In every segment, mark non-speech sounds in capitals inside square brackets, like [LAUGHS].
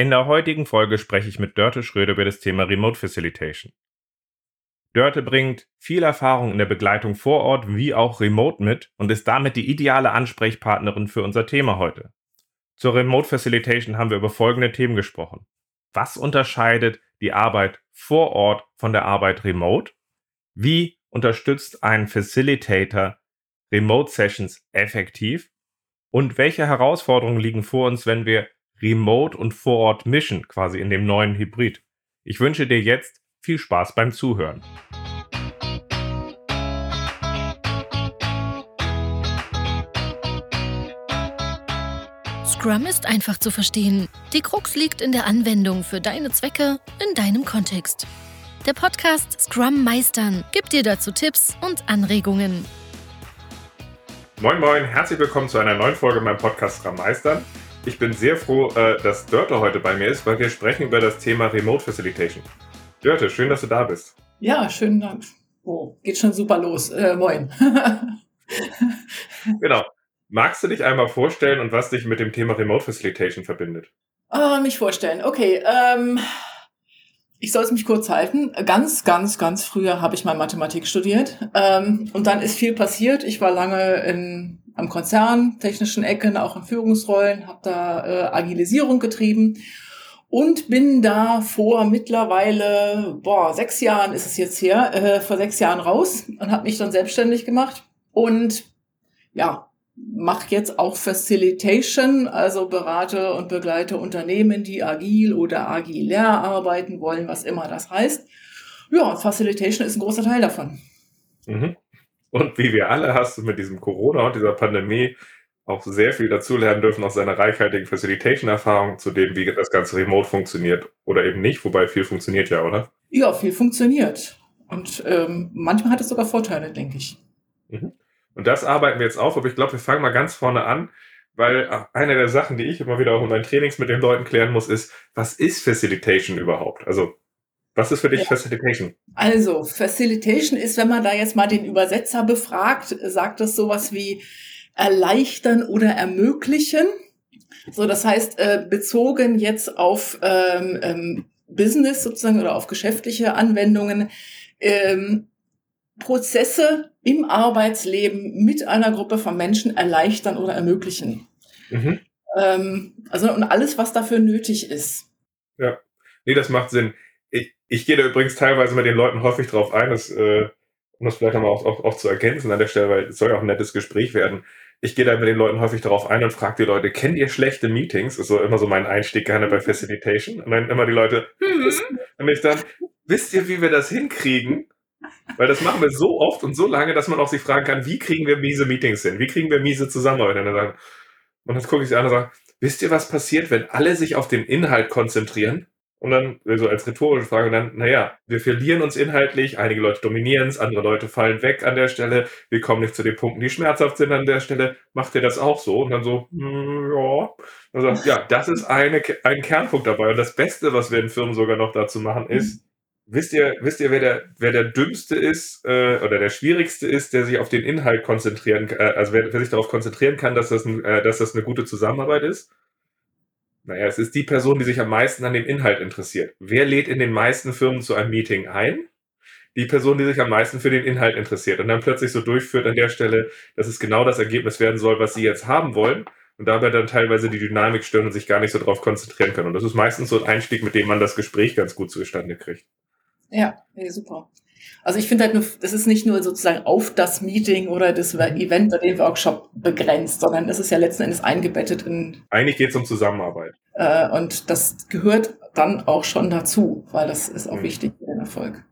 In der heutigen Folge spreche ich mit Dörte Schröder über das Thema Remote Facilitation. Dörte bringt viel Erfahrung in der Begleitung vor Ort wie auch remote mit und ist damit die ideale Ansprechpartnerin für unser Thema heute. Zur Remote Facilitation haben wir über folgende Themen gesprochen. Was unterscheidet die Arbeit vor Ort von der Arbeit remote? Wie unterstützt ein Facilitator Remote Sessions effektiv? Und welche Herausforderungen liegen vor uns, wenn wir Remote und vor Ort mischen, quasi in dem neuen Hybrid. Ich wünsche dir jetzt viel Spaß beim Zuhören. Scrum ist einfach zu verstehen. Die Krux liegt in der Anwendung für deine Zwecke in deinem Kontext. Der Podcast Scrum Meistern gibt dir dazu Tipps und Anregungen. Moin Moin, herzlich willkommen zu einer neuen Folge meinem Podcast Scrum Meistern. Ich bin sehr froh, äh, dass Dörte heute bei mir ist, weil wir sprechen über das Thema Remote Facilitation. Dörte, schön, dass du da bist. Ja, schönen Dank. Oh, geht schon super los. Äh, moin. [LAUGHS] genau. Magst du dich einmal vorstellen und was dich mit dem Thema Remote Facilitation verbindet? Oh, mich vorstellen. Okay. Ähm, ich soll es mich kurz halten. Ganz, ganz, ganz früher habe ich mal Mathematik studiert. Ähm, und dann ist viel passiert. Ich war lange in am Konzern, technischen Ecken, auch in Führungsrollen, habe da äh, Agilisierung getrieben und bin da vor mittlerweile, boah, sechs Jahren ist es jetzt her, äh, vor sechs Jahren raus und habe mich dann selbstständig gemacht und ja, mache jetzt auch Facilitation, also berate und begleite Unternehmen, die agil oder agilär arbeiten wollen, was immer das heißt. Ja, Facilitation ist ein großer Teil davon. Mhm. Und wie wir alle hast du mit diesem Corona und dieser Pandemie auch sehr viel dazulernen dürfen aus seiner reichhaltigen Facilitation-Erfahrung zu dem, wie das Ganze remote funktioniert oder eben nicht, wobei viel funktioniert ja, oder? Ja, viel funktioniert. Und ähm, manchmal hat es sogar Vorteile, denke ich. Mhm. Und das arbeiten wir jetzt auf, aber ich glaube, wir fangen mal ganz vorne an, weil eine der Sachen, die ich immer wieder auch in meinen Trainings mit den Leuten klären muss, ist, was ist Facilitation überhaupt? Also was ist für dich ja. Facilitation? Also, Facilitation ist, wenn man da jetzt mal den Übersetzer befragt, sagt das sowas wie erleichtern oder ermöglichen. So, das heißt, äh, bezogen jetzt auf ähm, ähm, Business sozusagen oder auf geschäftliche Anwendungen, ähm, Prozesse im Arbeitsleben mit einer Gruppe von Menschen erleichtern oder ermöglichen. Mhm. Ähm, also und alles, was dafür nötig ist. Ja, nee, das macht Sinn. Ich, gehe da übrigens teilweise mit den Leuten häufig drauf ein, dass, äh, um das vielleicht nochmal auch, auch, auch zu ergänzen an der Stelle, weil es soll ja auch ein nettes Gespräch werden. Ich gehe da mit den Leuten häufig darauf ein und frage die Leute, kennt ihr schlechte Meetings? Das ist so immer so mein Einstieg gerne bei Facilitation. Und dann immer die Leute, hm. und ich dann, wisst ihr, wie wir das hinkriegen? Weil das machen wir so oft und so lange, dass man auch sich fragen kann, wie kriegen wir miese Meetings hin? Wie kriegen wir miese Zusammenarbeit? Und dann, und dann gucke ich sie an und sage, wisst ihr, was passiert, wenn alle sich auf den Inhalt konzentrieren und dann, so also als rhetorische Frage, und dann, naja, wir verlieren uns inhaltlich, einige Leute dominieren es, andere Leute fallen weg an der Stelle, wir kommen nicht zu den Punkten, die schmerzhaft sind an der Stelle, macht ihr das auch so? Und dann so, mm, ja. Und sagt, ja, das ist eine, ein Kernpunkt dabei. Und das Beste, was wir in Firmen sogar noch dazu machen, ist, wisst ihr, wisst ihr, wer der, wer der dümmste ist äh, oder der schwierigste ist, der sich auf den Inhalt konzentrieren, äh, also wer, wer sich darauf konzentrieren kann, dass das, ein, äh, dass das eine gute Zusammenarbeit ist? Naja, es ist die Person, die sich am meisten an dem Inhalt interessiert. Wer lädt in den meisten Firmen zu einem Meeting ein? Die Person, die sich am meisten für den Inhalt interessiert und dann plötzlich so durchführt an der Stelle, dass es genau das Ergebnis werden soll, was sie jetzt haben wollen und dabei dann teilweise die Dynamik stören und sich gar nicht so darauf konzentrieren können. Und das ist meistens so ein Einstieg, mit dem man das Gespräch ganz gut zustande kriegt. Ja, super. Also ich finde halt nur, das ist nicht nur sozusagen auf das Meeting oder das mhm. Event oder den Workshop begrenzt, sondern es ist ja letzten Endes eingebettet in. Eigentlich geht es um Zusammenarbeit. Äh, und das gehört dann auch schon dazu, weil das ist auch mhm. wichtig für den Erfolg.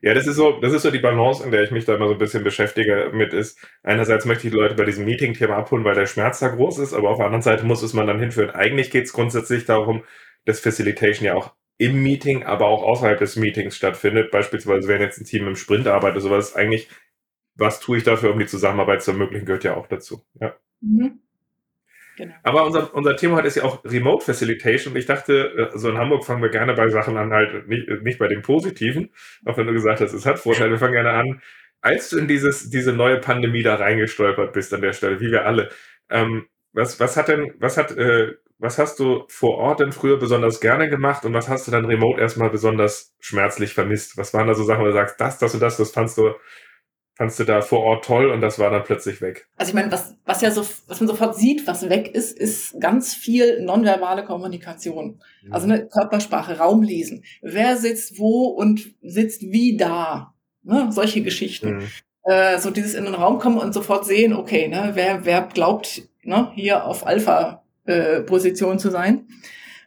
Ja, das ist so, das ist so die Balance, in der ich mich da immer so ein bisschen beschäftige mit ist. Einerseits möchte ich die Leute bei diesem Meeting-Thema abholen, weil der Schmerz da groß ist, aber auf der anderen Seite muss es man dann hinführen. Eigentlich geht es grundsätzlich darum, dass Facilitation ja auch im Meeting, aber auch außerhalb des Meetings stattfindet. Beispielsweise, wenn jetzt ein Team im Sprint arbeitet, sowas eigentlich, was tue ich dafür, um die Zusammenarbeit zu ermöglichen, gehört ja auch dazu. Ja. Mhm. Genau. Aber unser, unser Thema heute ist ja auch Remote Facilitation. Ich dachte, äh, so in Hamburg fangen wir gerne bei Sachen an, halt nicht, nicht bei den Positiven, auch wenn du gesagt hast, es hat Vorteile. Wir fangen gerne an. Als du in dieses, diese neue Pandemie da reingestolpert bist an der Stelle, wie wir alle, ähm, was, was hat denn, was hat äh, was hast du vor Ort denn früher besonders gerne gemacht und was hast du dann remote erstmal besonders schmerzlich vermisst? Was waren da so Sachen, wo du sagst, das, das und das, das fandst du, fandst du da vor Ort toll und das war dann plötzlich weg? Also ich meine, was, was ja so, was man sofort sieht, was weg ist, ist ganz viel nonverbale Kommunikation. Mhm. Also eine Körpersprache, Raumlesen. Wer sitzt wo und sitzt wie da? Ne? Solche Geschichten. Mhm. Äh, so dieses in den Raum kommen und sofort sehen, okay, ne, wer, wer glaubt, ne, hier auf Alpha-Position äh, zu sein.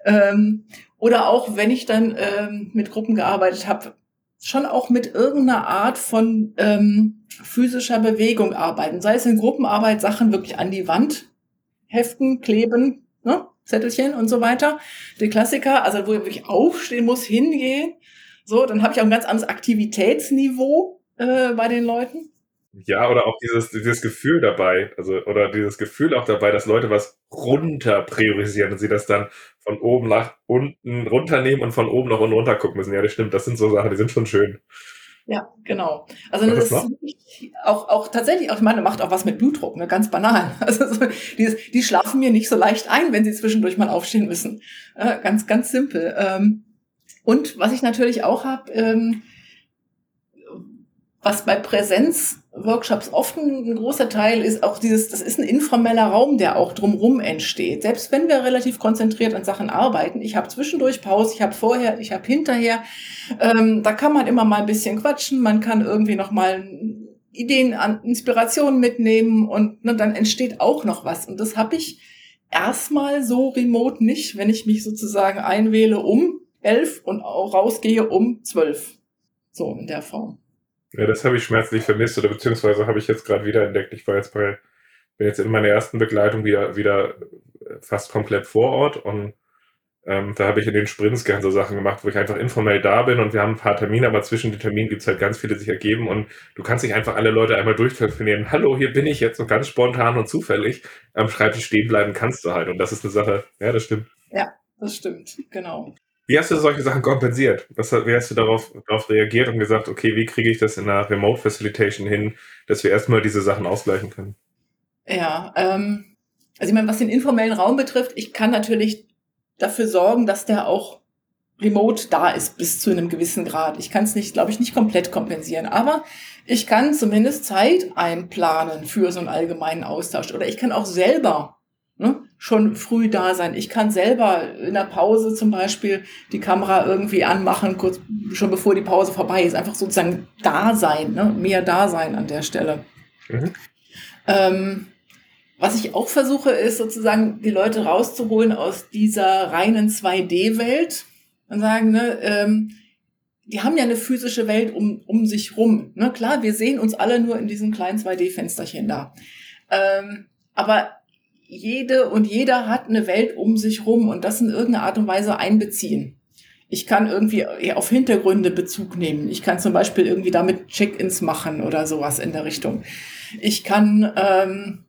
Ähm, oder auch, wenn ich dann ähm, mit Gruppen gearbeitet habe, schon auch mit irgendeiner Art von ähm, physischer Bewegung arbeiten. Sei es in Gruppenarbeit, Sachen wirklich an die Wand heften, kleben, ne? Zettelchen und so weiter. Die Klassiker, also wo ich wirklich aufstehen muss, hingehen. So, dann habe ich auch ein ganz anderes Aktivitätsniveau äh, bei den Leuten. Ja, oder auch dieses, dieses Gefühl dabei, also, oder dieses Gefühl auch dabei, dass Leute was runter priorisieren und sie das dann von oben nach unten runternehmen und von oben nach unten runter gucken müssen. Ja, das stimmt. Das sind so Sachen, die sind schon schön. Ja, genau. Also das, das ist auch, auch tatsächlich, auch, ich meine, macht auch was mit Blutdruck, ne? ganz banal. [LAUGHS] Also so, dieses, die schlafen mir nicht so leicht ein, wenn sie zwischendurch mal aufstehen müssen. Äh, ganz, ganz simpel. Ähm, und was ich natürlich auch habe, ähm, was bei Präsenzworkshops oft ein, großer Teil ist, auch dieses, das ist ein informeller Raum, der auch drumrum entsteht. Selbst wenn wir relativ konzentriert an Sachen arbeiten, ich habe zwischendurch Pause, ich habe vorher, ich habe hinterher, ähm, da kann man immer mal ein bisschen quatschen, man kann irgendwie noch mal Ideen an Inspirationen mitnehmen und ne, dann entsteht auch noch was. Und das habe ich erstmal so remote nicht, wenn ich mich sozusagen einwähle um elf und rausgehe um zwölf. So in der Form. Ja, das habe ich schmerzlich vermisst oder beziehungsweise habe ich jetzt gerade wieder entdeckt. Ich war jetzt bei, bin jetzt in meiner ersten Begleitung wieder, wieder fast komplett vor Ort und ähm, da habe ich in den Sprints gern so Sachen gemacht, wo ich einfach informell da bin und wir haben ein paar Termine, aber zwischen den Terminen gibt es halt ganz viele, die sich ergeben und du kannst nicht einfach alle Leute einmal durchtelefonieren. Hallo, hier bin ich jetzt und ganz spontan und zufällig am Schreibtisch stehen bleiben kannst du halt und das ist eine Sache. Ja, das stimmt. Ja, das stimmt, genau. Wie hast du solche Sachen kompensiert? Was, wie hast du darauf, darauf reagiert und gesagt, okay, wie kriege ich das in einer Remote Facilitation hin, dass wir erstmal diese Sachen ausgleichen können? Ja, ähm, also ich meine, was den informellen Raum betrifft, ich kann natürlich dafür sorgen, dass der auch remote da ist bis zu einem gewissen Grad. Ich kann es nicht, glaube ich, nicht komplett kompensieren, aber ich kann zumindest Zeit einplanen für so einen allgemeinen Austausch oder ich kann auch selber ne, schon früh da sein. Ich kann selber in der Pause zum Beispiel die Kamera irgendwie anmachen, kurz schon bevor die Pause vorbei ist. Einfach sozusagen da sein, ne, mehr da sein an der Stelle. Mhm. Ähm, was ich auch versuche, ist sozusagen die Leute rauszuholen aus dieser reinen 2D-Welt und sagen, ne, ähm, die haben ja eine physische Welt um, um sich rum. Ne? Klar, wir sehen uns alle nur in diesem kleinen 2D-Fensterchen da. Ähm, aber jede und jeder hat eine Welt um sich rum und das in irgendeiner Art und Weise einbeziehen. Ich kann irgendwie auf Hintergründe Bezug nehmen. Ich kann zum Beispiel irgendwie damit Check-ins machen oder sowas in der Richtung. Ich kann ähm,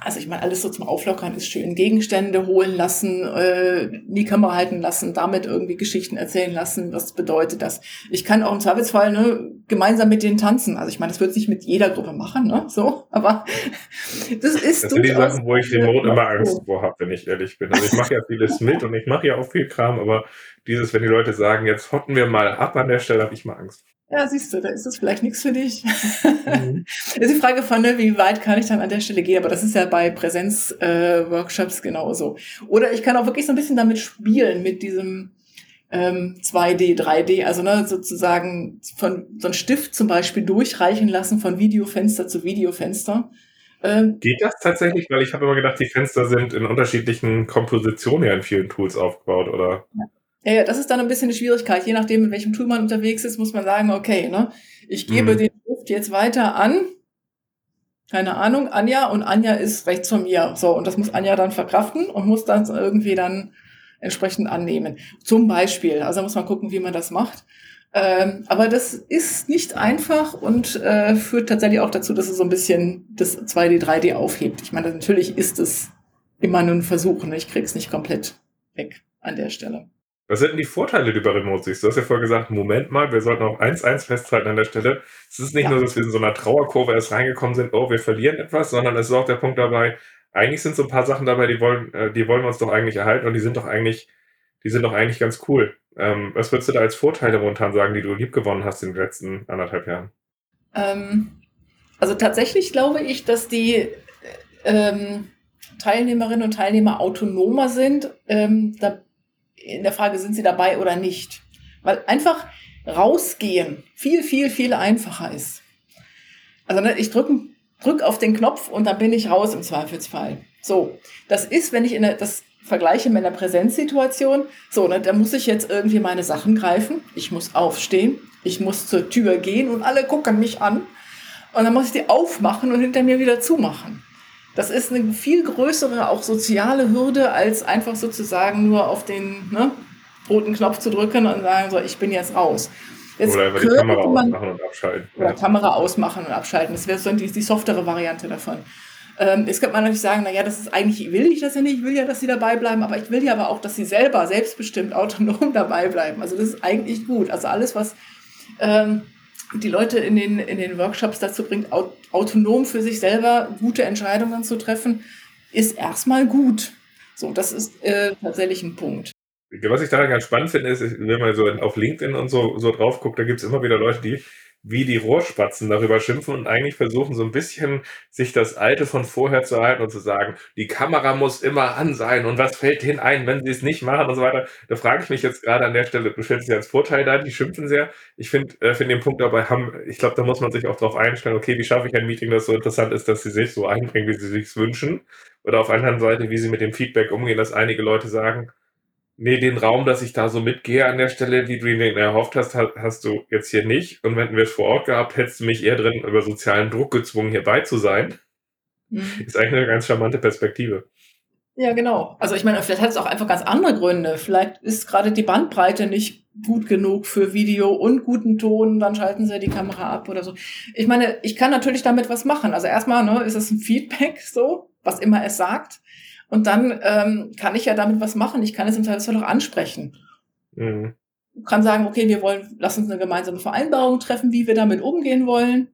also ich meine, alles so zum Auflockern ist schön. Gegenstände holen lassen, äh, in die Kamera halten lassen, damit irgendwie Geschichten erzählen lassen. Was bedeutet das? Ich kann auch im Zweifelsfall ne, gemeinsam mit denen tanzen. Also ich meine, das wird nicht mit jeder Gruppe machen, ne? So, aber [LAUGHS] das ist. Das sind die Sachen, wo ich remote immer Angst vor habe, wenn ich ehrlich bin. Also ich mache ja vieles mit und ich mache ja auch viel Kram, aber dieses, wenn die Leute sagen, jetzt hotten wir mal ab an der Stelle, habe ich mal Angst. Ja, siehst du, da ist es vielleicht nichts für dich. Mhm. [LAUGHS] ist die Frage von, ne, wie weit kann ich dann an der Stelle gehen? Aber das ist ja bei Präsenzworkshops äh, genauso. Oder ich kann auch wirklich so ein bisschen damit spielen, mit diesem ähm, 2D, 3D, also ne, sozusagen von so ein Stift zum Beispiel durchreichen lassen von Videofenster zu Videofenster. Ähm, Geht das tatsächlich? Weil ich habe immer gedacht, die Fenster sind in unterschiedlichen Kompositionen ja in vielen Tools aufgebaut, oder? Ja. Ja, ja, das ist dann ein bisschen eine Schwierigkeit. Je nachdem, in welchem Tool man unterwegs ist, muss man sagen, okay, ne, ich gebe mhm. den Stift jetzt weiter an. Keine Ahnung, Anja und Anja ist rechts von mir. So, und das muss Anja dann verkraften und muss dann irgendwie dann entsprechend annehmen. Zum Beispiel. Also muss man gucken, wie man das macht. Ähm, aber das ist nicht einfach und äh, führt tatsächlich auch dazu, dass es so ein bisschen das 2D, 3D aufhebt. Ich meine, natürlich ist es immer nur ein Versuch. Ne? Ich krieg's nicht komplett weg an der Stelle. Was sind denn die Vorteile, die du bei Remote siehst? Du hast ja vorher gesagt, Moment mal, wir sollten auch 1-1 festhalten an der Stelle. Es ist nicht ja. nur, dass wir in so einer Trauerkurve erst reingekommen sind, oh, wir verlieren etwas, sondern es ist auch der Punkt dabei, eigentlich sind so ein paar Sachen dabei, die wollen, äh, die wollen wir uns doch eigentlich erhalten und die sind doch eigentlich, die sind doch eigentlich ganz cool. Ähm, was würdest du da als Vorteile momentan sagen, die du liebgewonnen hast in den letzten anderthalb Jahren? Ähm, also tatsächlich glaube ich, dass die ähm, Teilnehmerinnen und Teilnehmer autonomer sind. Ähm, da, in der Frage, sind sie dabei oder nicht. Weil einfach rausgehen viel, viel, viel einfacher ist. Also ne, ich drücke drück auf den Knopf und dann bin ich raus im Zweifelsfall. So, das ist, wenn ich in der, das vergleiche mit einer Präsenzsituation, so, ne, da muss ich jetzt irgendwie meine Sachen greifen, ich muss aufstehen, ich muss zur Tür gehen und alle gucken mich an und dann muss ich die aufmachen und hinter mir wieder zumachen. Das ist eine viel größere, auch soziale Hürde, als einfach sozusagen nur auf den ne, roten Knopf zu drücken und sagen, so, ich bin jetzt raus. Jetzt oder einfach die Kamera ausmachen und abschalten. Oder ja. Kamera ausmachen und abschalten. Das wäre so die, die softere Variante davon. Ähm, jetzt könnte man natürlich sagen, naja, das ist eigentlich, will ich das ja nicht, ich will ja, dass sie dabei bleiben, aber ich will ja aber auch, dass sie selber selbstbestimmt autonom [LAUGHS] dabei bleiben. Also das ist eigentlich gut. Also alles, was ähm, die Leute in den, in den Workshops dazu bringt, autonom für sich selber gute Entscheidungen zu treffen, ist erstmal gut. So, das ist äh, tatsächlich ein Punkt. Was ich daran ganz spannend finde, ist, wenn man so auf LinkedIn und so, so drauf guckt, da gibt es immer wieder Leute, die wie die Rohrspatzen darüber schimpfen und eigentlich versuchen so ein bisschen sich das Alte von vorher zu halten und zu sagen, die Kamera muss immer an sein und was fällt denen ein, wenn sie es nicht machen und so weiter. Da frage ich mich jetzt gerade an der Stelle, du stellst dich als Vorteil da, die schimpfen sehr. Ich finde äh, find den Punkt dabei haben, ich glaube, da muss man sich auch darauf einstellen, okay, wie schaffe ich ein Meeting, das so interessant ist, dass sie sich so einbringen, wie sie sich wünschen. Oder auf der anderen Seite, wie sie mit dem Feedback umgehen, dass einige Leute sagen, Nee, den Raum, dass ich da so mitgehe an der Stelle, wie du ihn erhofft hast, hast du jetzt hier nicht. Und wenn wir es vor Ort gehabt, hättest du mich eher drin über sozialen Druck gezwungen, hierbei zu sein. Mhm. Ist eigentlich eine ganz charmante Perspektive. Ja, genau. Also ich meine, vielleicht hat es auch einfach ganz andere Gründe. Vielleicht ist gerade die Bandbreite nicht gut genug für Video und guten Ton, dann schalten sie die Kamera ab oder so. Ich meine, ich kann natürlich damit was machen. Also erstmal ne, ist es ein Feedback so, was immer es sagt. Und dann ähm, kann ich ja damit was machen. Ich kann es im Zweifelsfall auch ansprechen. Mhm. Kann sagen, okay, wir wollen, lass uns eine gemeinsame Vereinbarung treffen, wie wir damit umgehen wollen.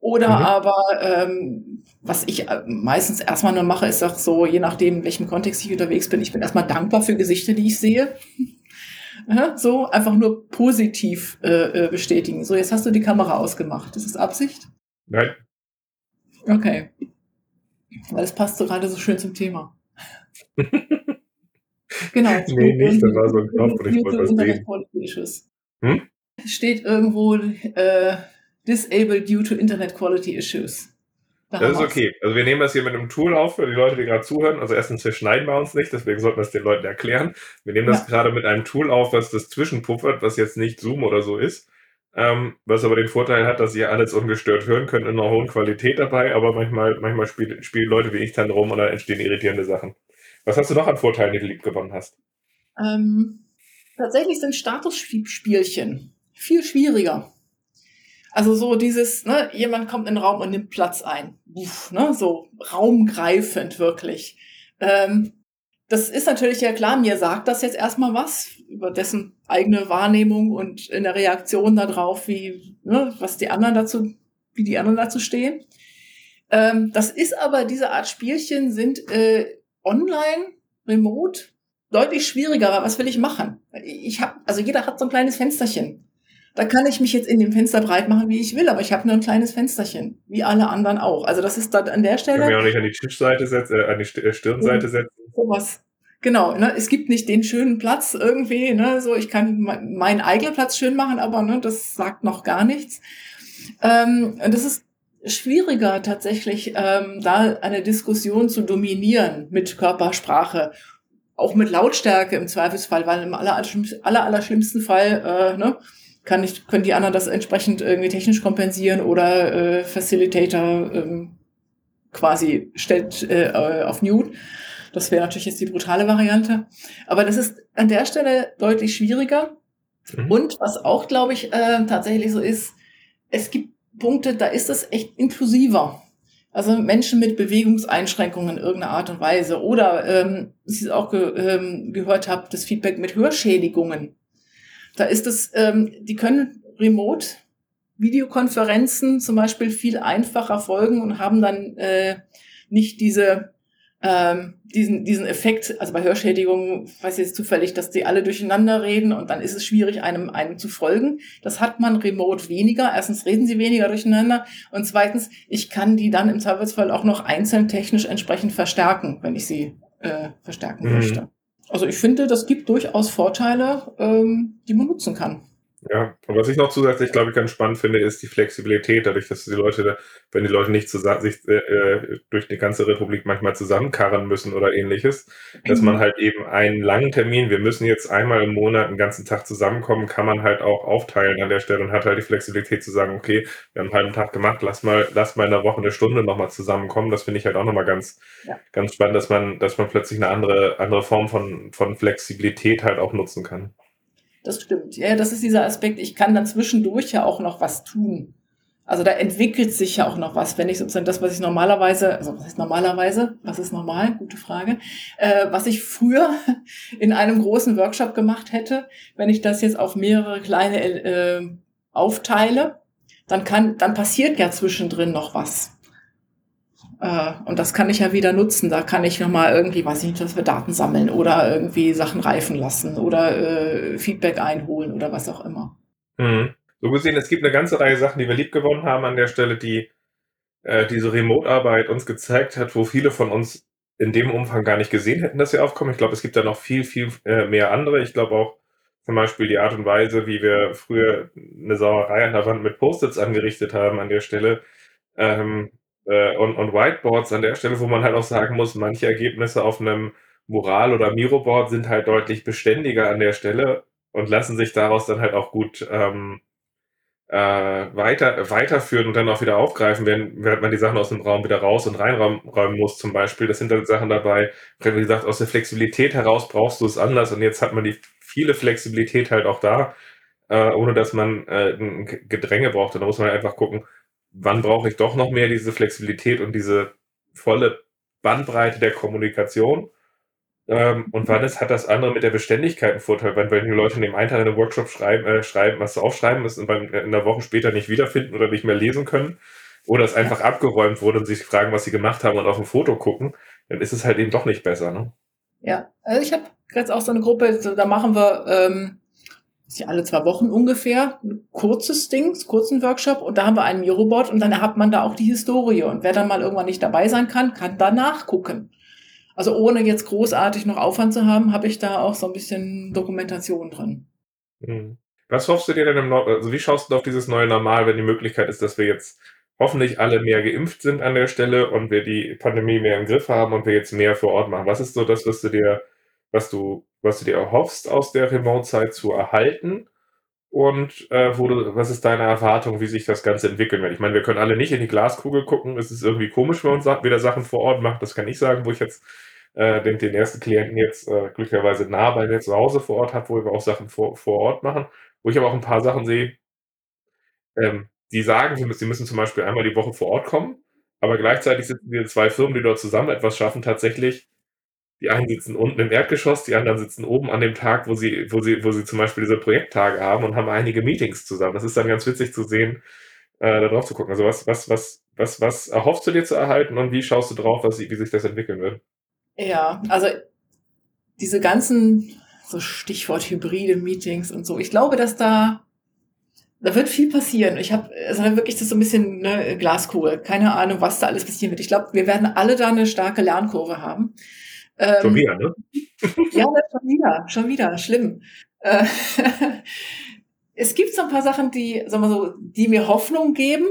Oder mhm. aber, ähm, was ich äh, meistens erstmal nur mache, ist auch so, je nachdem, in welchem Kontext ich unterwegs bin, ich bin erstmal dankbar für Gesichter, die ich sehe. [LAUGHS] so, einfach nur positiv äh, äh, bestätigen. So, jetzt hast du die Kamera ausgemacht. Ist das Absicht? Nein. Okay. Weil es passt so gerade so schön zum Thema. Genau. Nee, nicht, das war so ein Knopf und ich wollte was sehen. Hm? Steht irgendwo äh, disabled due to Internet Quality Issues. Da das ist okay. Also wir nehmen das hier mit einem Tool auf für die Leute, die gerade zuhören. Also erstens, wir schneiden wir uns nicht, deswegen sollten wir es den Leuten erklären. Wir nehmen das ja. gerade mit einem Tool auf, was das zwischenpuffert, was jetzt nicht Zoom oder so ist. Ähm, was aber den Vorteil hat, dass ihr alles ungestört hören könnt in einer hohen Qualität dabei, aber manchmal, manchmal spielen, spielen Leute wie ich dann rum und dann entstehen irritierende Sachen. Was hast du noch an Vorteilen, die du lieb gewonnen hast? Ähm, tatsächlich sind Statusspielchen viel schwieriger. Also so dieses, ne, jemand kommt in den Raum und nimmt Platz ein. Uff, ne, so raumgreifend wirklich. Ähm, das ist natürlich ja klar, mir sagt das jetzt erstmal was über dessen eigene Wahrnehmung und in der Reaktion darauf, wie, ne, was die anderen dazu, wie die anderen dazu stehen. Ähm, das ist aber, diese Art Spielchen sind äh, online, remote, deutlich schwieriger, aber was will ich machen? Ich habe, also jeder hat so ein kleines Fensterchen. Da kann ich mich jetzt in dem Fenster breit machen, wie ich will, aber ich habe nur ein kleines Fensterchen, wie alle anderen auch. Also das ist dann an der Stelle. Ich kann mich auch nicht an die Tischseite setzen, äh, an die äh, Stirnseite setzen. Sowas. Genau, ne, es gibt nicht den schönen Platz irgendwie, ne, so ich kann meinen eigenen Platz schön machen, aber ne, das sagt noch gar nichts. Ähm, das ist schwieriger tatsächlich, ähm, da eine Diskussion zu dominieren mit Körpersprache, auch mit Lautstärke im Zweifelsfall, weil im aller, aller, aller schlimmsten Fall äh, ne, kann ich, können die anderen das entsprechend irgendwie technisch kompensieren oder äh, Facilitator ähm, quasi stellt äh, auf Mute. Das wäre natürlich jetzt die brutale Variante. Aber das ist an der Stelle deutlich schwieriger. Mhm. Und was auch, glaube ich, äh, tatsächlich so ist, es gibt Punkte, da ist es echt inklusiver. Also Menschen mit Bewegungseinschränkungen in irgendeiner Art und Weise. Oder, ähm, Sie es auch ge ähm, gehört habe, das Feedback mit Hörschädigungen. Da ist es, ähm, die können remote Videokonferenzen zum Beispiel viel einfacher folgen und haben dann äh, nicht diese ähm, diesen, diesen Effekt, also bei Hörschädigungen weiß ich jetzt zufällig, dass die alle durcheinander reden und dann ist es schwierig, einem, einem zu folgen. Das hat man remote weniger. Erstens reden sie weniger durcheinander und zweitens, ich kann die dann im Zweifelsfall auch noch einzeln technisch entsprechend verstärken, wenn ich sie äh, verstärken mhm. möchte. Also ich finde, das gibt durchaus Vorteile, ähm, die man nutzen kann. Ja, und was ich noch zusätzlich, glaube ich, ganz spannend finde, ist die Flexibilität, dadurch, dass die Leute, wenn die Leute nicht zusammen, sich äh, äh, durch die ganze Republik manchmal zusammenkarren müssen oder ähnliches, dass man halt eben einen langen Termin, wir müssen jetzt einmal im Monat einen ganzen Tag zusammenkommen, kann man halt auch aufteilen an der Stelle und hat halt die Flexibilität zu sagen, okay, wir haben einen halben Tag gemacht, lass mal, lass mal in der Woche eine Stunde nochmal zusammenkommen. Das finde ich halt auch nochmal ganz, ja. ganz spannend, dass man, dass man plötzlich eine andere, andere Form von, von Flexibilität halt auch nutzen kann. Das stimmt. Ja, das ist dieser Aspekt. Ich kann dann zwischendurch ja auch noch was tun. Also da entwickelt sich ja auch noch was, wenn ich sozusagen das, was ich normalerweise, also was ist normalerweise, was ist normal, gute Frage, äh, was ich früher [LAUGHS] in einem großen Workshop gemacht hätte, wenn ich das jetzt auf mehrere kleine äh, aufteile, dann kann, dann passiert ja zwischendrin noch was. Äh, und das kann ich ja wieder nutzen. Da kann ich nochmal irgendwie, weiß ich nicht, dass wir Daten sammeln oder irgendwie Sachen reifen lassen oder äh, Feedback einholen oder was auch immer. Mhm. So gesehen, es gibt eine ganze Reihe Sachen, die wir lieb gewonnen haben an der Stelle, die äh, diese Remote-Arbeit uns gezeigt hat, wo viele von uns in dem Umfang gar nicht gesehen hätten, dass sie aufkommen. Ich glaube, es gibt da noch viel, viel äh, mehr andere. Ich glaube auch zum Beispiel die Art und Weise, wie wir früher eine Sauerei an der Wand mit Post-its angerichtet haben an der Stelle. Ähm, äh, und, und Whiteboards an der Stelle, wo man halt auch sagen muss, manche Ergebnisse auf einem Mural oder Miro-Board sind halt deutlich beständiger an der Stelle und lassen sich daraus dann halt auch gut ähm, äh, weiter, weiterführen und dann auch wieder aufgreifen, während, während man die Sachen aus dem Raum wieder raus und reinräumen muss zum Beispiel. Das sind dann Sachen dabei, wie gesagt, aus der Flexibilität heraus brauchst du es anders und jetzt hat man die viele Flexibilität halt auch da, äh, ohne dass man äh, ein Gedränge braucht. Und da muss man einfach gucken, wann brauche ich doch noch mehr diese Flexibilität und diese volle Bandbreite der Kommunikation? Ähm, und wann ist, hat das andere mit der Beständigkeit einen Vorteil? Wenn, wenn die Leute in dem einen Teil in einem Workshop schreiben, äh, schreiben, was sie aufschreiben müssen und beim, in der Woche später nicht wiederfinden oder nicht mehr lesen können, oder es einfach abgeräumt wurde und sich fragen, was sie gemacht haben und auf ein Foto gucken, dann ist es halt eben doch nicht besser. Ne? Ja, also ich habe jetzt auch so eine Gruppe, da machen wir ähm, ist alle zwei Wochen ungefähr, ein kurzes Ding, kurzen Workshop und da haben wir einen Miroboard und dann hat man da auch die Historie und wer dann mal irgendwann nicht dabei sein kann, kann da nachgucken. Also ohne jetzt großartig noch Aufwand zu haben, habe ich da auch so ein bisschen Dokumentation drin. Hm. Was hoffst du dir denn im Nord also wie schaust du auf dieses neue Normal, wenn die Möglichkeit ist, dass wir jetzt hoffentlich alle mehr geimpft sind an der Stelle und wir die Pandemie mehr im Griff haben und wir jetzt mehr vor Ort machen? Was ist so das, was du dir was du, was du dir erhoffst, aus der Remote-Zeit zu erhalten und äh, wo du, was ist deine Erwartung, wie sich das Ganze entwickeln wird? Ich meine, wir können alle nicht in die Glaskugel gucken. Es ist irgendwie komisch, wenn man wieder Sachen vor Ort macht. Das kann ich sagen, wo ich jetzt äh, den, den ersten Klienten jetzt äh, glücklicherweise nah bei mir zu Hause vor Ort habe, wo wir auch Sachen vor, vor Ort machen, wo ich aber auch ein paar Sachen sehe, ähm, die sagen, sie müssen, sie müssen zum Beispiel einmal die Woche vor Ort kommen, aber gleichzeitig sind diese zwei Firmen, die dort zusammen etwas schaffen, tatsächlich die einen sitzen unten im Erdgeschoss, die anderen sitzen oben an dem Tag, wo sie, wo sie, wo sie zum Beispiel diese Projekttage haben und haben einige Meetings zusammen. Das ist dann ganz witzig zu sehen, äh, da drauf zu gucken. Also was, was, was, was, was erhoffst du dir zu erhalten und wie schaust du drauf, was, wie sich das entwickeln wird? Ja, also diese ganzen, so Stichwort hybride Meetings und so, ich glaube, dass da da wird viel passieren. Ich habe also wirklich das so ein bisschen ne, Glaskugel. Keine Ahnung, was da alles passieren wird. Ich glaube, wir werden alle da eine starke Lernkurve haben. Ähm, schon wieder, ne? [LAUGHS] ja, schon wieder, schon wieder, schlimm. Äh, [LAUGHS] es gibt so ein paar Sachen, die, sagen wir so, die mir Hoffnung geben.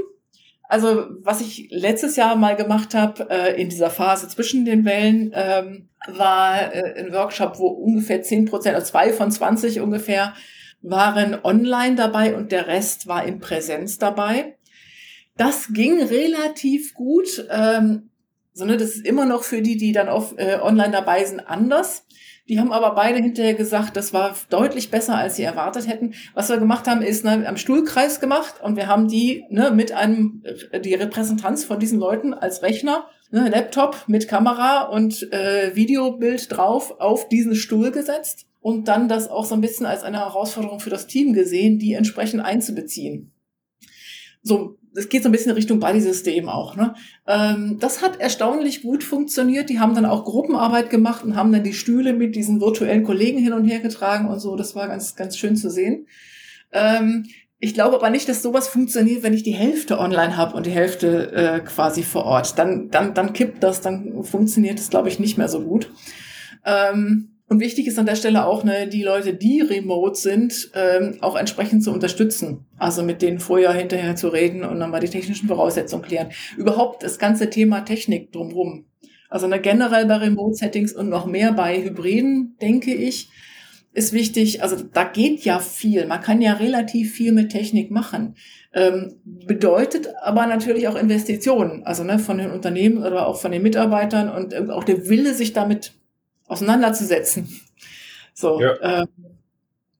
Also was ich letztes Jahr mal gemacht habe äh, in dieser Phase zwischen den Wellen, ähm, war äh, ein Workshop, wo ungefähr zehn Prozent, also zwei von 20 ungefähr, waren online dabei und der Rest war in Präsenz dabei. Das ging relativ gut. Ähm, sondern das ist immer noch für die, die dann auf, äh, online dabei sind, anders. Die haben aber beide hinterher gesagt, das war deutlich besser, als sie erwartet hätten. Was wir gemacht haben, ist ne, am Stuhlkreis gemacht und wir haben die ne, mit einem, äh, die Repräsentanz von diesen Leuten als Rechner, ne, Laptop mit Kamera und äh, Videobild drauf auf diesen Stuhl gesetzt und dann das auch so ein bisschen als eine Herausforderung für das Team gesehen, die entsprechend einzubeziehen. So das geht so ein bisschen in Richtung Buddy-System auch. Ne? Ähm, das hat erstaunlich gut funktioniert. Die haben dann auch Gruppenarbeit gemacht und haben dann die Stühle mit diesen virtuellen Kollegen hin und her getragen und so. Das war ganz, ganz schön zu sehen. Ähm, ich glaube aber nicht, dass sowas funktioniert, wenn ich die Hälfte online habe und die Hälfte äh, quasi vor Ort. Dann, dann, dann kippt das, dann funktioniert das, glaube ich, nicht mehr so gut. Ähm, und wichtig ist an der Stelle auch, ne, die Leute, die remote sind, ähm, auch entsprechend zu unterstützen. Also mit denen vorher, hinterher zu reden und dann mal die technischen Voraussetzungen klären. Überhaupt das ganze Thema Technik drumherum. Also ne, generell bei Remote-Settings und noch mehr bei Hybriden, denke ich, ist wichtig. Also da geht ja viel. Man kann ja relativ viel mit Technik machen. Ähm, bedeutet aber natürlich auch Investitionen. Also ne, von den Unternehmen oder auch von den Mitarbeitern und auch der Wille, sich damit auseinanderzusetzen. So, ja. ähm,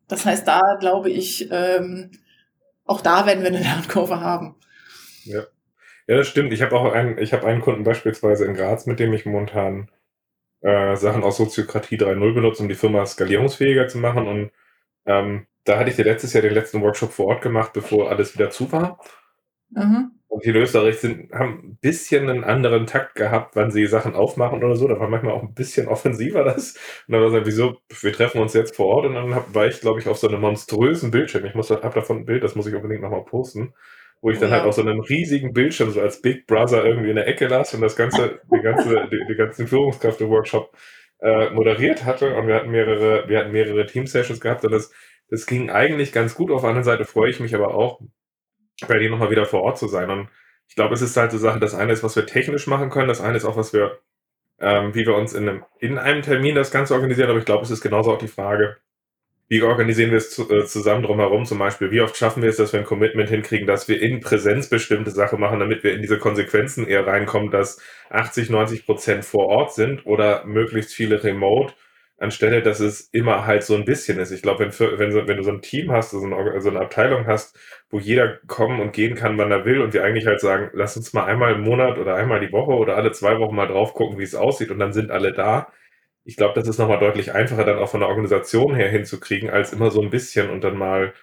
das heißt, da glaube ich, ähm, auch da werden wir eine [LAUGHS] Lernkurve haben. Ja, ja das stimmt. Ich habe auch einen, ich habe einen Kunden beispielsweise in Graz, mit dem ich momentan äh, Sachen aus Soziokratie 3.0 benutze, um die Firma skalierungsfähiger zu machen. Und ähm, da hatte ich dir letztes Jahr den letzten Workshop vor Ort gemacht, bevor alles wieder zu war. Mhm. Und die Österreich sind, haben ein bisschen einen anderen Takt gehabt, wann sie Sachen aufmachen oder so. Da war manchmal auch ein bisschen offensiver das. Und dann war es wieso, wir treffen uns jetzt vor Ort. Und dann hab, war ich, glaube ich, auf so einem monströsen Bildschirm. Ich muss, hab davon ein Bild, das muss ich unbedingt nochmal posten. Wo ich dann ja. halt auf so einem riesigen Bildschirm so als Big Brother irgendwie in der Ecke las und das ganze, [LAUGHS] die ganze, die, die ganzen Führungskräfte Workshop äh, moderiert hatte. Und wir hatten mehrere, wir hatten mehrere Team-Sessions gehabt und das, das ging eigentlich ganz gut. Auf der anderen Seite freue ich mich aber auch, bei dir nochmal wieder vor Ort zu sein. Und ich glaube, es ist halt so Sache, das eine ist, was wir technisch machen können, das eine ist auch, was wir, ähm, wie wir uns in einem, in einem Termin das Ganze organisieren, aber ich glaube, es ist genauso auch die Frage, wie organisieren wir es zu, äh, zusammen drumherum zum Beispiel? Wie oft schaffen wir es, dass wir ein Commitment hinkriegen, dass wir in Präsenz bestimmte Sachen machen, damit wir in diese Konsequenzen eher reinkommen, dass 80, 90 Prozent vor Ort sind oder möglichst viele remote anstelle, dass es immer halt so ein bisschen ist. Ich glaube, wenn, wenn, wenn du so ein Team hast, so eine, so eine Abteilung hast, wo jeder kommen und gehen kann, wann er will und wir eigentlich halt sagen, lass uns mal einmal im Monat oder einmal die Woche oder alle zwei Wochen mal drauf gucken, wie es aussieht und dann sind alle da. Ich glaube, das ist nochmal deutlich einfacher dann auch von der Organisation her hinzukriegen, als immer so ein bisschen und dann mal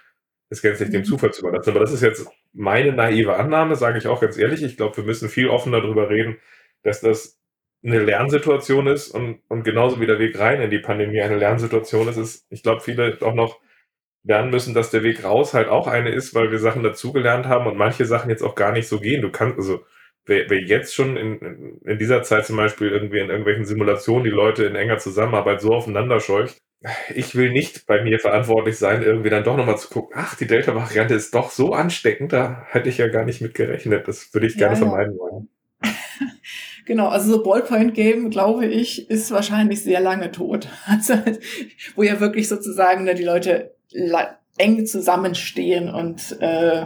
es gänzlich dem mhm. Zufall zu überlassen. Aber das ist jetzt meine naive Annahme, sage ich auch ganz ehrlich. Ich glaube, wir müssen viel offener darüber reden, dass das eine Lernsituation ist und, und genauso wie der Weg rein in die Pandemie eine Lernsituation ist, ist, ich glaube, viele auch noch lernen müssen, dass der Weg raus halt auch eine ist, weil wir Sachen dazugelernt haben und manche Sachen jetzt auch gar nicht so gehen. Du kannst, also wer, wer jetzt schon in, in dieser Zeit zum Beispiel irgendwie in irgendwelchen Simulationen die Leute in enger Zusammenarbeit so aufeinander scheucht, ich will nicht bei mir verantwortlich sein, irgendwie dann doch nochmal zu gucken, ach, die Delta-Variante ist doch so ansteckend, da hätte ich ja gar nicht mit gerechnet. Das würde ich ja, gerne vermeiden wollen. Genau, also so Ballpoint-Game, glaube ich, ist wahrscheinlich sehr lange tot. [LAUGHS] Also, wo ja wirklich sozusagen ne, die Leute eng zusammenstehen und äh,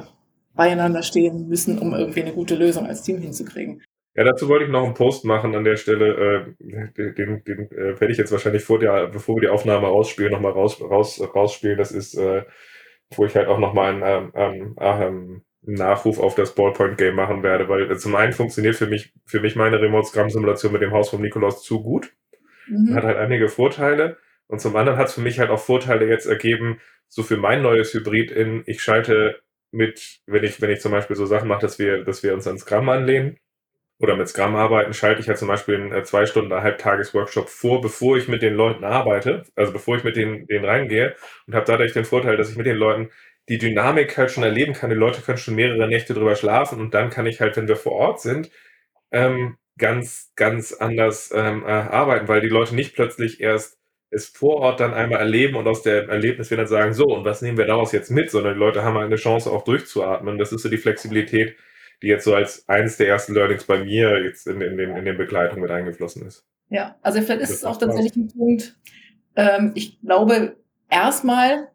beieinander stehen müssen, um irgendwie eine gute Lösung als Team hinzukriegen. Ja, dazu wollte ich noch einen Post machen an der Stelle. Äh, den den äh, werde ich jetzt wahrscheinlich vor der, bevor wir die Aufnahme rausspielen, nochmal raus, raus, rausspielen. Das ist, äh, wo ich halt auch nochmal ein ähm, ähm, Nachruf auf das Ballpoint-Game machen werde, weil zum einen funktioniert für mich, für mich meine Remote-Scrum-Simulation mit dem Haus von Nikolaus zu gut. Mhm. Hat halt einige Vorteile. Und zum anderen hat es für mich halt auch Vorteile jetzt ergeben, so für mein neues Hybrid in, ich schalte mit, wenn ich, wenn ich zum Beispiel so Sachen mache, dass wir, dass wir uns an Scrum anlehnen oder mit Scrum arbeiten, schalte ich halt zum Beispiel einen äh, zwei Stunden Halbtages-Workshop vor, bevor ich mit den Leuten arbeite, also bevor ich mit denen, denen reingehe und habe dadurch den Vorteil, dass ich mit den Leuten die Dynamik halt schon erleben kann. Die Leute können schon mehrere Nächte drüber schlafen und dann kann ich halt, wenn wir vor Ort sind, ähm, ganz, ganz anders ähm, äh, arbeiten, weil die Leute nicht plötzlich erst es vor Ort dann einmal erleben und aus dem Erlebnis wir dann sagen, so, und was nehmen wir daraus jetzt mit, sondern die Leute haben halt eine Chance auch durchzuatmen. Das ist so die Flexibilität, die jetzt so als eines der ersten Learnings bei mir jetzt in, in, den, in den Begleitungen mit eingeflossen ist. Ja, also vielleicht ist es auch tatsächlich ein Punkt, ähm, ich glaube, erstmal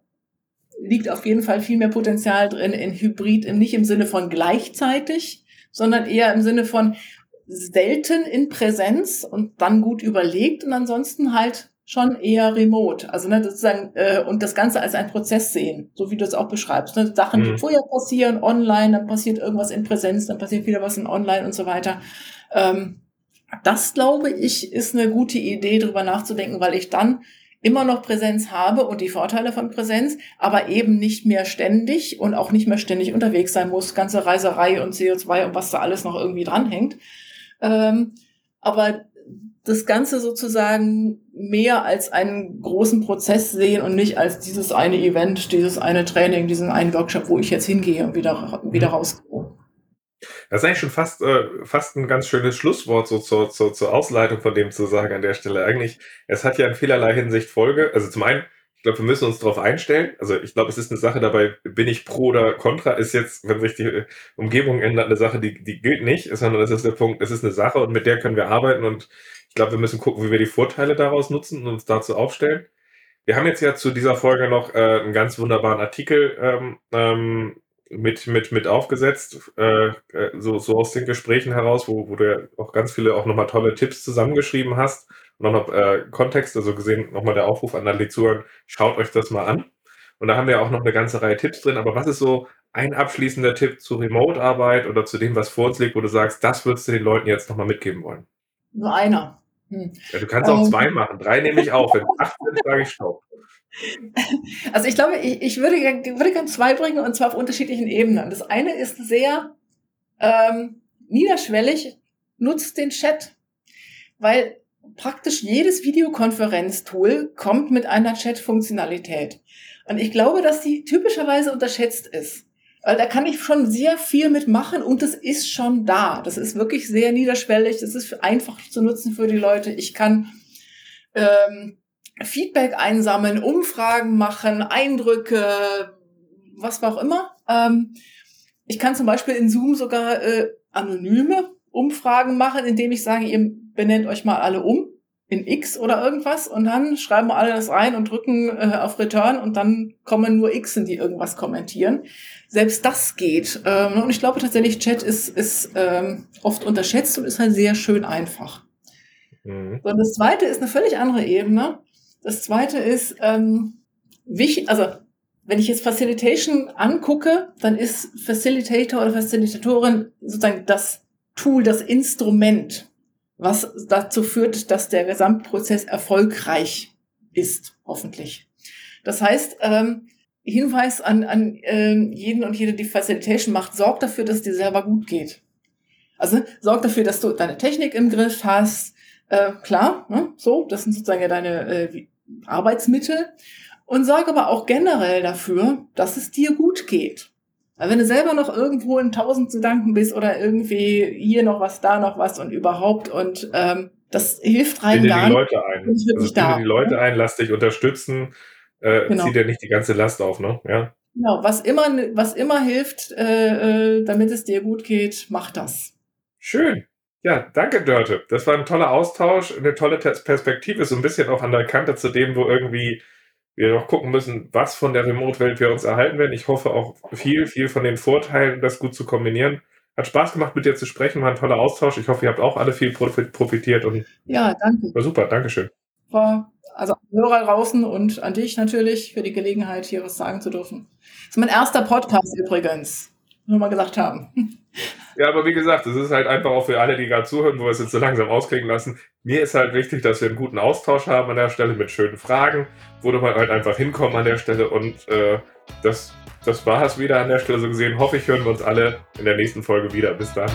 liegt auf jeden Fall viel mehr Potenzial drin in Hybrid, nicht im Sinne von gleichzeitig, sondern eher im Sinne von selten in Präsenz und dann gut überlegt und ansonsten halt schon eher remote. Also ne, sozusagen äh, und das Ganze als ein Prozess sehen, so wie du es auch beschreibst. Ne? Sachen, die mhm. vorher passieren, online, dann passiert irgendwas in Präsenz, dann passiert wieder was in online und so weiter. Ähm, das glaube ich ist eine gute Idee, darüber nachzudenken, weil ich dann immer noch Präsenz habe und die Vorteile von Präsenz, aber eben nicht mehr ständig und auch nicht mehr ständig unterwegs sein muss, ganze Reiserei und CO2 und was da alles noch irgendwie dranhängt. Ähm, aber das Ganze sozusagen mehr als einen großen Prozess sehen und nicht als dieses eine Event, dieses eine Training, diesen einen Workshop, wo ich jetzt hingehe und wieder, wieder mhm. Das ist eigentlich schon fast, äh, fast ein ganz schönes Schlusswort so zur, zur, zur Ausleitung von dem zu sagen an der Stelle. Eigentlich, es hat ja in vielerlei Hinsicht Folge. Also zum einen, ich glaube, wir müssen uns darauf einstellen. Also ich glaube, es ist eine Sache dabei, bin ich pro oder contra, ist jetzt, wenn sich die äh, Umgebung ändert, eine Sache, die, die gilt nicht, sondern es ist der Punkt, es ist eine Sache und mit der können wir arbeiten und ich glaube, wir müssen gucken, wie wir die Vorteile daraus nutzen und uns dazu aufstellen. Wir haben jetzt ja zu dieser Folge noch äh, einen ganz wunderbaren Artikel ähm, ähm, mit, mit, mit aufgesetzt, äh, äh, so, so aus den Gesprächen heraus, wo, wo du ja auch ganz viele auch nochmal tolle Tipps zusammengeschrieben hast. Und noch äh, Kontext, also gesehen, nochmal der Aufruf an alle Zuhörer, schaut euch das mal an. Und da haben wir auch noch eine ganze Reihe Tipps drin. Aber was ist so ein abschließender Tipp zu Remote-Arbeit oder zu dem, was vor uns liegt, wo du sagst, das würdest du den Leuten jetzt nochmal mitgeben wollen? Nur einer. Hm. Ja, du kannst auch ähm. zwei machen. Drei nehme ich auf. Wenn acht sind, sage ich Stopp. Also ich glaube, ich, ich würde, würde gerne zwei bringen und zwar auf unterschiedlichen Ebenen. Das eine ist sehr ähm, niederschwellig, nutzt den Chat, weil praktisch jedes Videokonferenztool kommt mit einer Chat-Funktionalität. Und ich glaube, dass die typischerweise unterschätzt ist. Weil da kann ich schon sehr viel mitmachen und das ist schon da. Das ist wirklich sehr niederschwellig. Das ist einfach zu nutzen für die Leute. Ich kann ähm, Feedback einsammeln, Umfragen machen, Eindrücke, was auch immer. Ähm, ich kann zum Beispiel in Zoom sogar äh, anonyme Umfragen machen, indem ich sage, ihr benennt euch mal alle um in X oder irgendwas und dann schreiben wir alle das rein und drücken äh, auf Return und dann kommen nur Xen, die irgendwas kommentieren. Selbst das geht. Ähm, und ich glaube tatsächlich, Chat ist, ist ähm, oft unterschätzt und ist halt sehr schön einfach. Mhm. Und das zweite ist eine völlig andere Ebene. Das zweite ist, ähm, wichtig, also wenn ich jetzt Facilitation angucke, dann ist Facilitator oder Facilitatorin sozusagen das Tool, das Instrument, was dazu führt, dass der Gesamtprozess erfolgreich ist, hoffentlich. Das heißt, ähm, Hinweis an, an äh, jeden und jede, die Facilitation macht, sorg dafür, dass dir selber gut geht. Also sorg dafür, dass du deine Technik im Griff hast. Äh, klar, ne? so, das sind sozusagen ja deine äh, Arbeitsmittel und sorge aber auch generell dafür, dass es dir gut geht. Weil wenn du selber noch irgendwo in tausend Gedanken bist oder irgendwie hier noch was, da noch was und überhaupt und ähm, das hilft rein Binde gar die Leute ein. Also binde da. die Leute ein, lass dich unterstützen, äh, genau. zieh dir nicht die ganze Last auf, ne? Ja. Genau, was immer, was immer hilft, äh, äh damit es dir gut geht, mach das. Schön. Ja, danke, Dörte. Das war ein toller Austausch, eine tolle Perspektive, so ein bisschen auch an der Kante zu dem, wo irgendwie wir noch gucken müssen, was von der Remote-Welt wir uns erhalten werden. Ich hoffe auch viel, viel von den Vorteilen, das gut zu kombinieren. Hat Spaß gemacht, mit dir zu sprechen, war ein toller Austausch. Ich hoffe, ihr habt auch alle viel profitiert und ja, danke. War super, Dankeschön. War also Hörer draußen und an dich natürlich für die Gelegenheit, hier was sagen zu dürfen. Das ist mein erster Podcast übrigens nur mal gesagt haben. Ja, aber wie gesagt, es ist halt einfach auch für alle, die gerade zuhören, wo wir es jetzt so langsam auskriegen lassen. Mir ist halt wichtig, dass wir einen guten Austausch haben an der Stelle mit schönen Fragen, wo du halt einfach hinkommen an der Stelle. Und äh, das, das war es wieder an der Stelle so gesehen. Hoffe ich, hören wir uns alle in der nächsten Folge wieder. Bis dann.